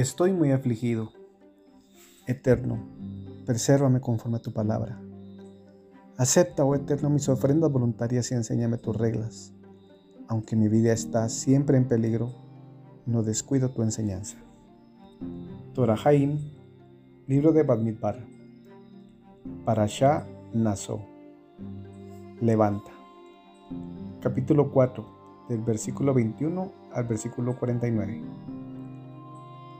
Estoy muy afligido. Eterno, presérvame conforme a tu palabra. Acepta, oh Eterno, mis ofrendas voluntarias y enséñame tus reglas. Aunque mi vida está siempre en peligro, no descuido tu enseñanza. Torahaim, libro de Badmidbar. Parashá Naso. Levanta. Capítulo 4, del versículo 21 al versículo 49.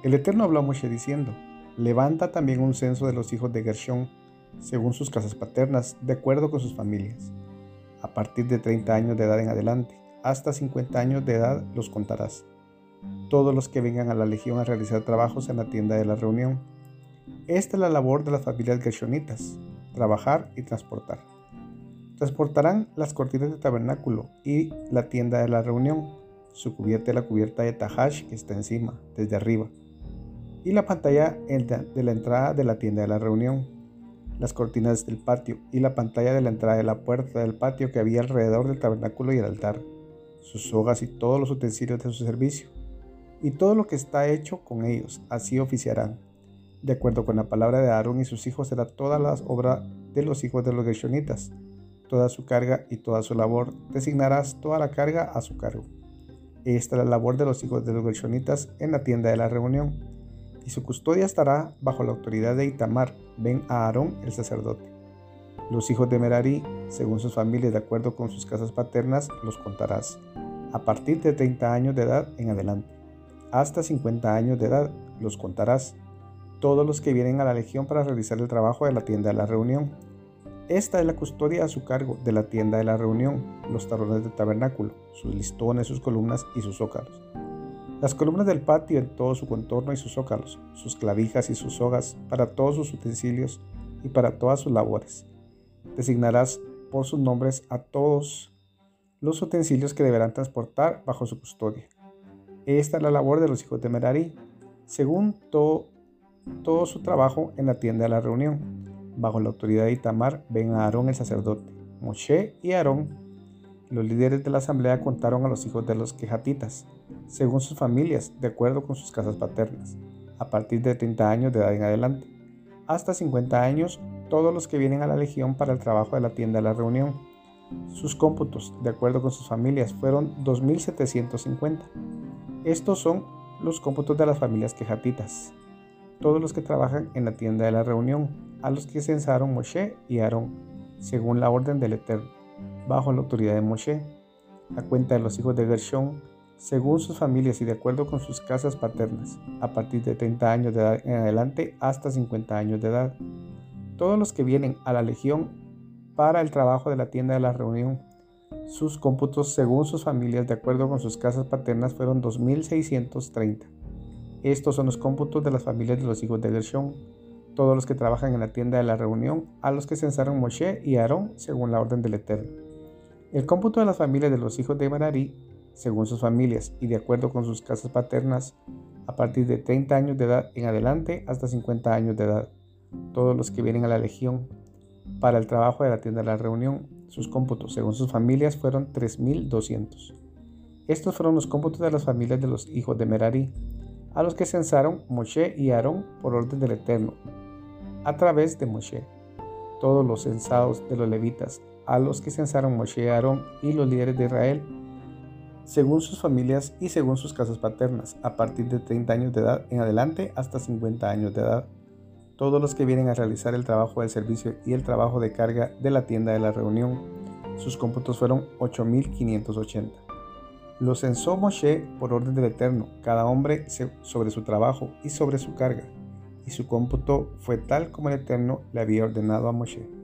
El Eterno habló a Moshe diciendo, levanta también un censo de los hijos de Gershón, según sus casas paternas, de acuerdo con sus familias. A partir de 30 años de edad en adelante, hasta 50 años de edad los contarás. Todos los que vengan a la legión a realizar trabajos en la tienda de la reunión. Esta es la labor de las familias gershonitas, trabajar y transportar. Transportarán las cortinas del tabernáculo y la tienda de la reunión, su cubierta y la cubierta de Tahash que está encima, desde arriba y la pantalla de la entrada de la tienda de la reunión, las cortinas del patio y la pantalla de la entrada de la puerta del patio que había alrededor del tabernáculo y el altar, sus sogas y todos los utensilios de su servicio, y todo lo que está hecho con ellos, así oficiarán. De acuerdo con la palabra de Aarón y sus hijos será toda la obra de los hijos de los Gershonitas, toda su carga y toda su labor, designarás toda la carga a su cargo. Esta es la labor de los hijos de los Gershonitas en la tienda de la reunión y su custodia estará bajo la autoridad de Itamar, ben Aarón el sacerdote. Los hijos de Merari, según sus familias de acuerdo con sus casas paternas, los contarás, a partir de 30 años de edad en adelante. Hasta 50 años de edad los contarás, todos los que vienen a la legión para realizar el trabajo de la tienda de la reunión. Esta es la custodia a su cargo de la tienda de la reunión, los talones del tabernáculo, sus listones, sus columnas y sus zócalos las columnas del patio en todo su contorno y sus zócalos, sus clavijas y sus sogas, para todos sus utensilios y para todas sus labores. Designarás por sus nombres a todos los utensilios que deberán transportar bajo su custodia. Esta es la labor de los hijos de Merari, según todo, su trabajo en la tienda de la reunión, bajo la autoridad de Itamar, ven a Aarón el sacerdote, Moshe y Aarón. Los líderes de la asamblea contaron a los hijos de los quejatitas, según sus familias, de acuerdo con sus casas paternas, a partir de 30 años de edad en adelante. Hasta 50 años, todos los que vienen a la legión para el trabajo de la tienda de la reunión. Sus cómputos, de acuerdo con sus familias, fueron 2.750. Estos son los cómputos de las familias quejatitas, todos los que trabajan en la tienda de la reunión, a los que censaron Moshe y Aarón, según la orden del Eterno, bajo la autoridad de Moshe, a cuenta de los hijos de Gershon, según sus familias y de acuerdo con sus casas paternas, a partir de 30 años de edad en adelante hasta 50 años de edad. Todos los que vienen a la legión para el trabajo de la tienda de la reunión, sus cómputos según sus familias de acuerdo con sus casas paternas fueron 2.630. Estos son los cómputos de las familias de los hijos de Gershon, todos los que trabajan en la tienda de la reunión, a los que censaron Moshe y Aarón según la orden del Eterno. El cómputo de las familias de los hijos de Merari según sus familias y de acuerdo con sus casas paternas, a partir de 30 años de edad en adelante hasta 50 años de edad. Todos los que vienen a la legión para el trabajo de la tienda de la reunión, sus cómputos según sus familias fueron 3.200. Estos fueron los cómputos de las familias de los hijos de Merari, a los que censaron Moshe y Aarón por orden del Eterno, a través de Moshe. Todos los censados de los levitas, a los que censaron Moshe Aarón y los líderes de Israel, según sus familias y según sus casas paternas, a partir de 30 años de edad en adelante hasta 50 años de edad. Todos los que vienen a realizar el trabajo de servicio y el trabajo de carga de la tienda de la reunión, sus cómputos fueron 8.580. Los censó Moshe por orden del Eterno, cada hombre sobre su trabajo y sobre su carga, y su cómputo fue tal como el Eterno le había ordenado a Moshe.